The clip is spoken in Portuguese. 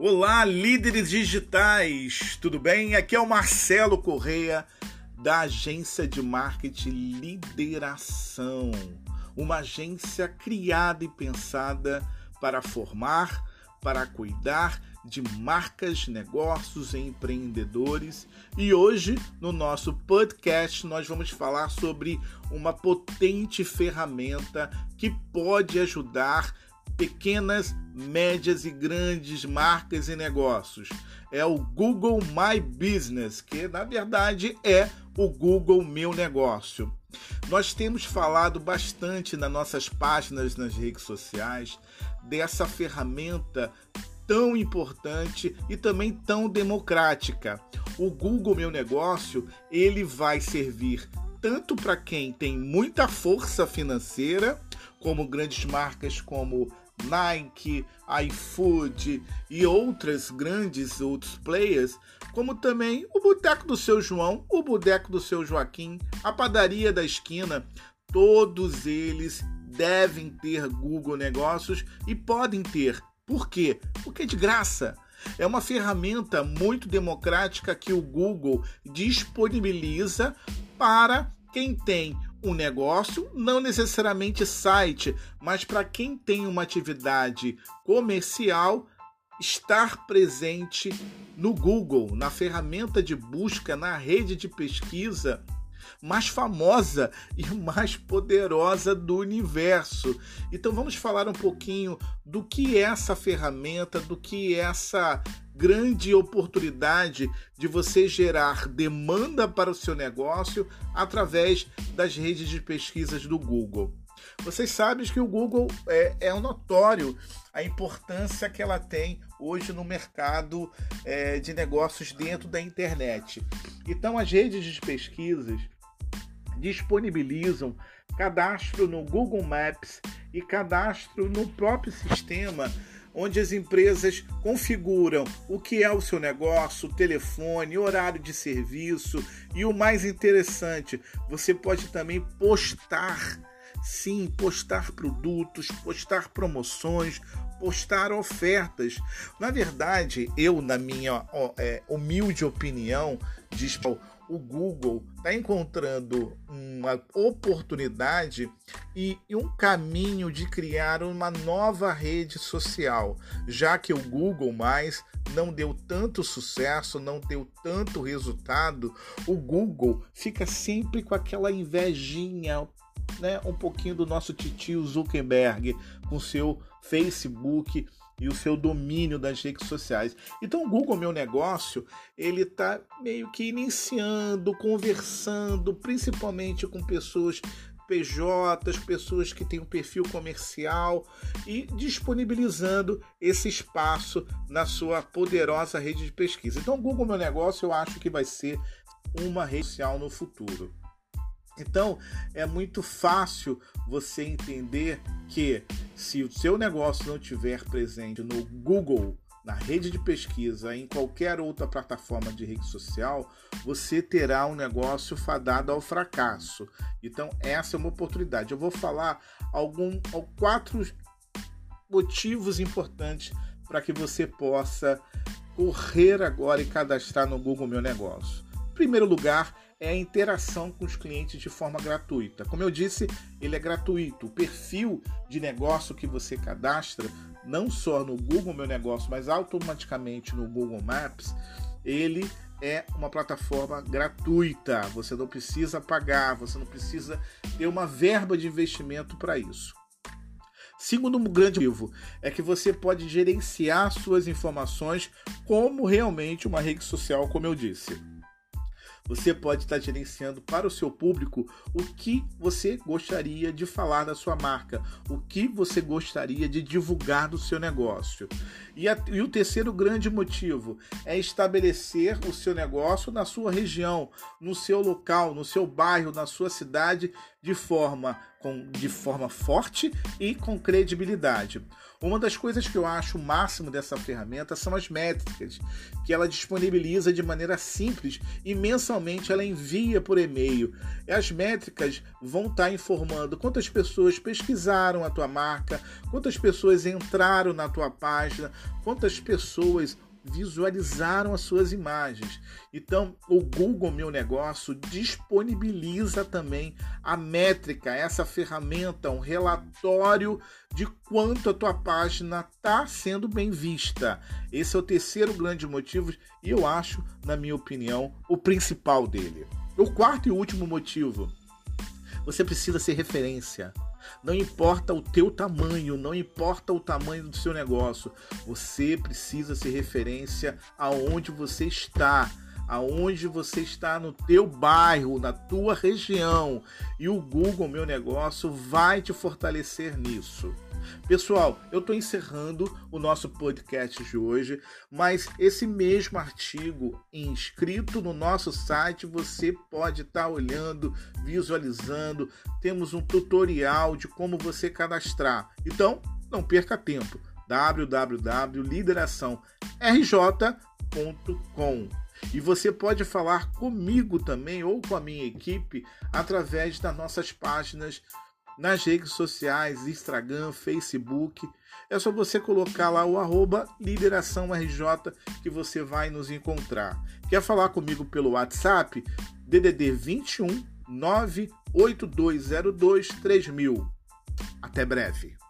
Olá, líderes digitais, tudo bem? Aqui é o Marcelo Correia da agência de marketing Lideração, uma agência criada e pensada para formar, para cuidar de marcas, negócios e empreendedores. E hoje, no nosso podcast, nós vamos falar sobre uma potente ferramenta que pode ajudar pequenas, médias e grandes marcas e negócios. É o Google My Business, que na verdade é o Google Meu Negócio. Nós temos falado bastante nas nossas páginas nas redes sociais dessa ferramenta tão importante e também tão democrática. O Google Meu Negócio, ele vai servir tanto para quem tem muita força financeira, como grandes marcas como Nike, iFood e outras grandes outros players, como também o Boteco do Seu João, o Boteco do Seu Joaquim, a Padaria da Esquina, todos eles devem ter Google Negócios e podem ter. Por quê? Porque é de graça. É uma ferramenta muito democrática que o Google disponibiliza para quem tem um negócio, não necessariamente site, mas para quem tem uma atividade comercial, estar presente no Google, na ferramenta de busca, na rede de pesquisa mais famosa e mais poderosa do universo. Então vamos falar um pouquinho do que é essa ferramenta, do que é essa grande oportunidade de você gerar demanda para o seu negócio através das redes de pesquisas do Google. Vocês sabem que o Google é, é notório a importância que ela tem hoje no mercado é, de negócios dentro da internet. Então, as redes de pesquisas disponibilizam cadastro no Google Maps e cadastro no próprio sistema onde as empresas configuram o que é o seu negócio, telefone, horário de serviço e o mais interessante, você pode também postar, sim, postar produtos, postar promoções, postar ofertas. Na verdade, eu, na minha é, humilde opinião, diz o Google está encontrando uma oportunidade e, e, um caminho de criar uma nova rede social, já que o Google mais não deu tanto sucesso, não deu tanto resultado, o Google fica sempre com aquela invejinha, né, um pouquinho do nosso titio Zuckerberg com seu Facebook e o seu domínio das redes sociais. Então o Google Meu Negócio, ele está meio que iniciando, conversando, principalmente com pessoas PJs, pessoas que têm um perfil comercial e disponibilizando esse espaço na sua poderosa rede de pesquisa. Então, o Google Meu Negócio eu acho que vai ser uma rede social no futuro. Então, é muito fácil você entender que se o seu negócio não tiver presente no Google, na rede de pesquisa, em qualquer outra plataforma de rede social, você terá um negócio fadado ao fracasso. Então, essa é uma oportunidade. Eu vou falar algum, quatro motivos importantes para que você possa correr agora e cadastrar no Google Meu Negócio. Em primeiro lugar, é a interação com os clientes de forma gratuita. Como eu disse, ele é gratuito. O perfil de negócio que você cadastra, não só no Google Meu Negócio, mas automaticamente no Google Maps, ele é uma plataforma gratuita. Você não precisa pagar, você não precisa ter uma verba de investimento para isso. Segundo grande motivo é que você pode gerenciar suas informações como realmente uma rede social, como eu disse. Você pode estar gerenciando para o seu público o que você gostaria de falar da sua marca, o que você gostaria de divulgar do seu negócio. E, a, e o terceiro grande motivo é estabelecer o seu negócio na sua região, no seu local, no seu bairro, na sua cidade, de forma, com, de forma forte e com credibilidade. Uma das coisas que eu acho o máximo dessa ferramenta são as métricas, que ela disponibiliza de maneira simples e mensalmente ela envia por e-mail. As métricas vão estar tá informando quantas pessoas pesquisaram a tua marca, quantas pessoas entraram na tua página, quantas pessoas visualizaram as suas imagens. Então, o Google Meu Negócio disponibiliza também a métrica, essa ferramenta, um relatório de quanto a tua página está sendo bem vista. Esse é o terceiro grande motivo e eu acho, na minha opinião, o principal dele. O quarto e último motivo, você precisa ser referência. Não importa o teu tamanho, não importa o tamanho do seu negócio, você precisa ser referência aonde você está, aonde você está no teu bairro, na tua região. E o Google Meu Negócio vai te fortalecer nisso. Pessoal, eu estou encerrando o nosso podcast de hoje, mas esse mesmo artigo inscrito no nosso site você pode estar tá olhando, visualizando. Temos um tutorial de como você cadastrar. Então, não perca tempo. www.lideraçãorj.com e você pode falar comigo também ou com a minha equipe através das nossas páginas nas redes sociais, Instagram, Facebook. É só você colocar lá o arroba que você vai nos encontrar. Quer falar comigo pelo WhatsApp? DDD 21 98202 3000. Até breve.